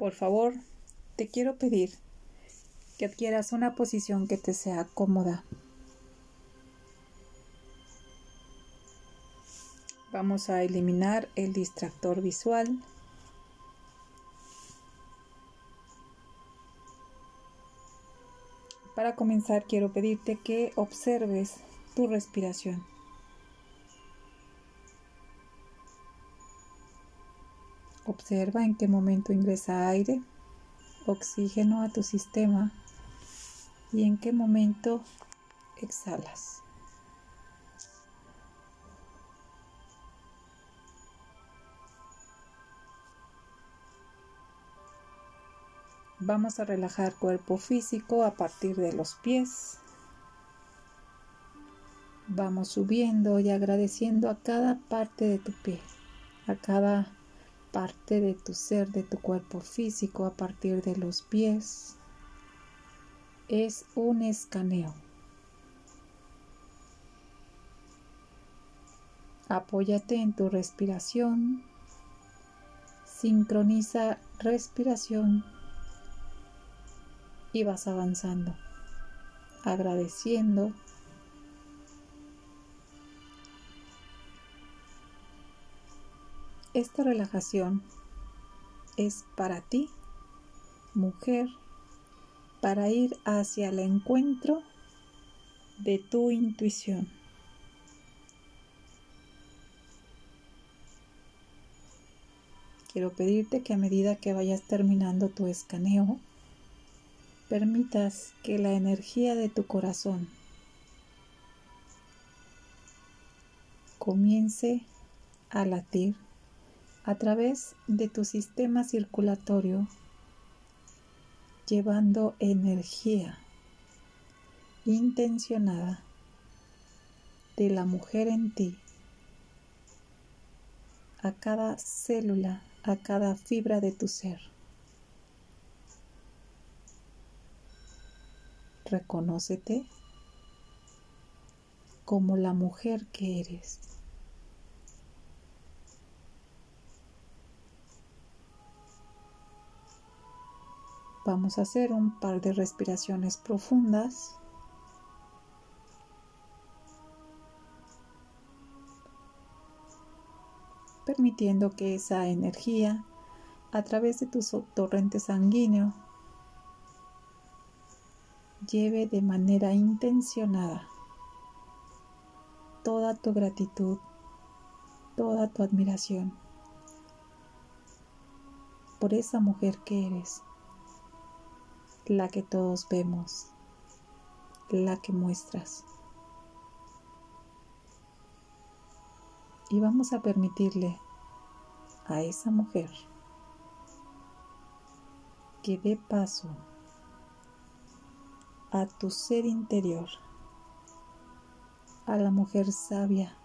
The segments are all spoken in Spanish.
Por favor, te quiero pedir que adquieras una posición que te sea cómoda. Vamos a eliminar el distractor visual. Para comenzar quiero pedirte que observes tu respiración. Observa en qué momento ingresa aire, oxígeno a tu sistema y en qué momento exhalas. Vamos a relajar cuerpo físico a partir de los pies. Vamos subiendo y agradeciendo a cada parte de tu pie, a cada parte de tu ser, de tu cuerpo físico a partir de los pies. Es un escaneo. Apóyate en tu respiración. Sincroniza respiración y vas avanzando, agradeciendo. Esta relajación es para ti, mujer, para ir hacia el encuentro de tu intuición. Quiero pedirte que a medida que vayas terminando tu escaneo, permitas que la energía de tu corazón comience a latir a través de tu sistema circulatorio, llevando energía intencionada de la mujer en ti a cada célula, a cada fibra de tu ser. Reconócete como la mujer que eres. Vamos a hacer un par de respiraciones profundas. permitiendo que esa energía a través de tu torrente sanguíneo lleve de manera intencionada toda tu gratitud, toda tu admiración por esa mujer que eres, la que todos vemos, la que muestras. Y vamos a permitirle a esa mujer que dé paso a tu ser interior, a la mujer sabia.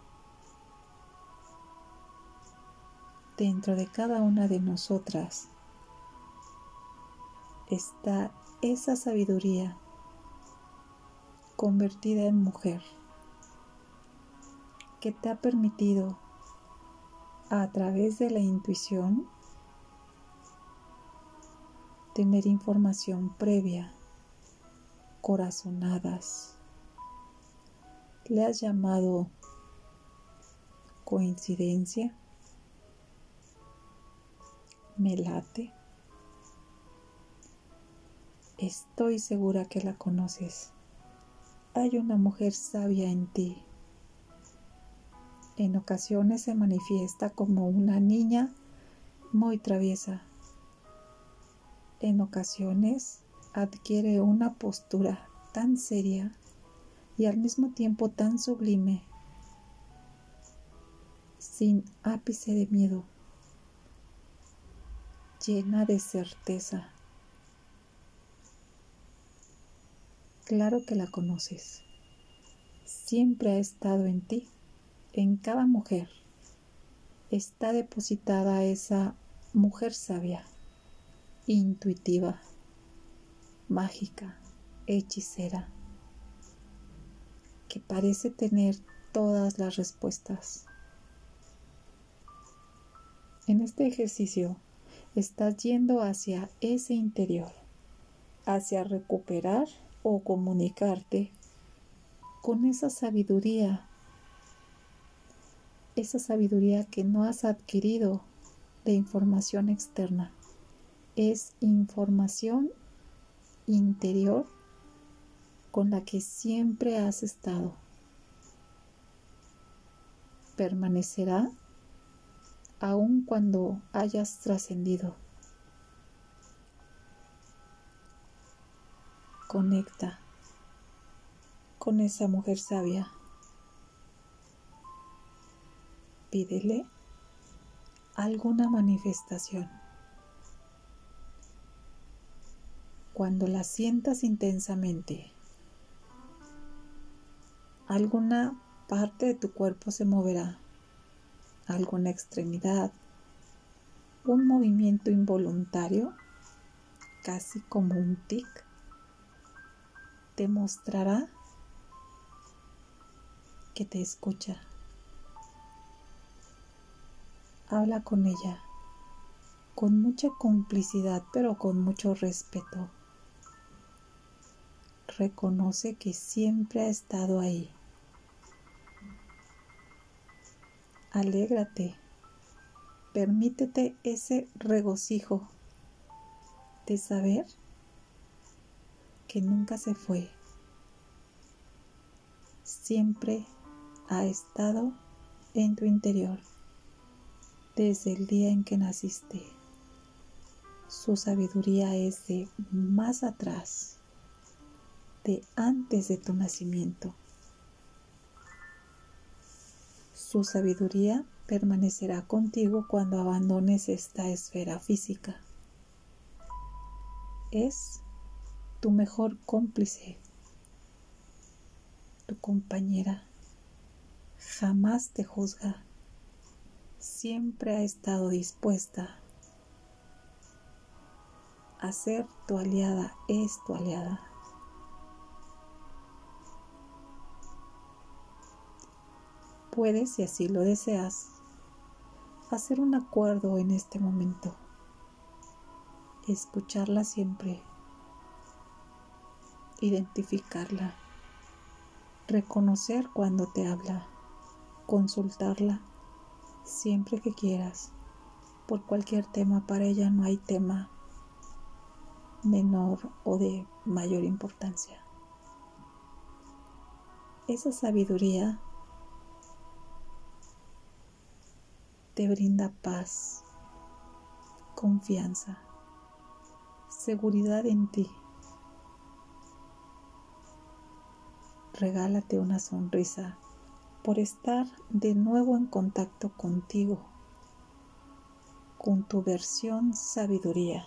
Dentro de cada una de nosotras está esa sabiduría convertida en mujer que te ha permitido a través de la intuición tener información previa corazonadas. ¿Le has llamado coincidencia? Me late. Estoy segura que la conoces. Hay una mujer sabia en ti. En ocasiones se manifiesta como una niña muy traviesa. En ocasiones adquiere una postura tan seria y al mismo tiempo tan sublime, sin ápice de miedo, llena de certeza. Claro que la conoces. Siempre ha estado en ti, en cada mujer. Está depositada esa mujer sabia, intuitiva, mágica, hechicera, que parece tener todas las respuestas. En este ejercicio estás yendo hacia ese interior, hacia recuperar o comunicarte con esa sabiduría, esa sabiduría que no has adquirido de información externa. Es información interior con la que siempre has estado. Permanecerá aun cuando hayas trascendido. Conecta con esa mujer sabia. Pídele alguna manifestación. Cuando la sientas intensamente, alguna parte de tu cuerpo se moverá, alguna extremidad, un movimiento involuntario, casi como un tic, te mostrará que te escucha. Habla con ella con mucha complicidad, pero con mucho respeto. Reconoce que siempre ha estado ahí. Alégrate. Permítete ese regocijo de saber nunca se fue. Siempre ha estado en tu interior desde el día en que naciste. Su sabiduría es de más atrás, de antes de tu nacimiento. Su sabiduría permanecerá contigo cuando abandones esta esfera física. Es tu mejor cómplice, tu compañera. Jamás te juzga. Siempre ha estado dispuesta a ser tu aliada, es tu aliada. Puedes, si así lo deseas, hacer un acuerdo en este momento. Escucharla siempre. Identificarla. Reconocer cuando te habla. Consultarla siempre que quieras. Por cualquier tema, para ella no hay tema menor o de mayor importancia. Esa sabiduría te brinda paz, confianza, seguridad en ti. Regálate una sonrisa por estar de nuevo en contacto contigo, con tu versión sabiduría,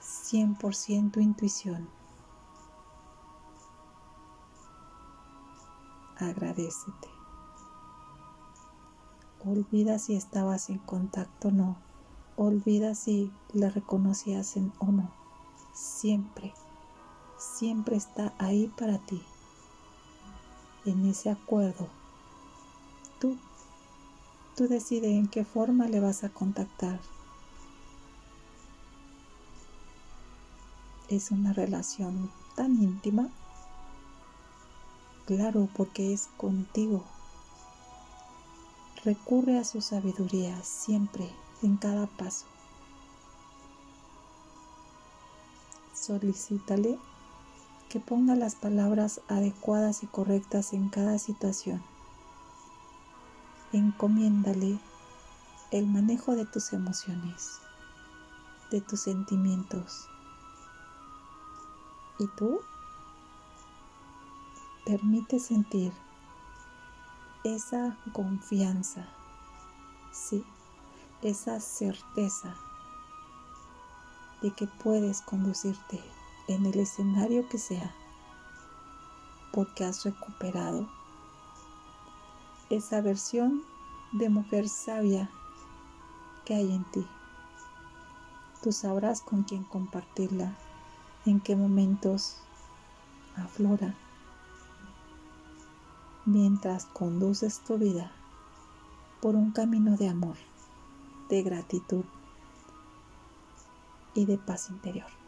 100% intuición. Agradecete. Olvida si estabas en contacto o no. Olvida si le reconocías en, o no. Siempre, siempre está ahí para ti. En ese acuerdo, tú, tú decides en qué forma le vas a contactar. Es una relación tan íntima. Claro, porque es contigo recurre a su sabiduría siempre, en cada paso. Solicítale que ponga las palabras adecuadas y correctas en cada situación. Encomiéndale el manejo de tus emociones, de tus sentimientos. Y tú permite sentir esa confianza, sí, esa certeza de que puedes conducirte en el escenario que sea, porque has recuperado esa versión de mujer sabia que hay en ti. Tú sabrás con quién compartirla, en qué momentos aflora mientras conduces tu vida por un camino de amor, de gratitud y de paz interior.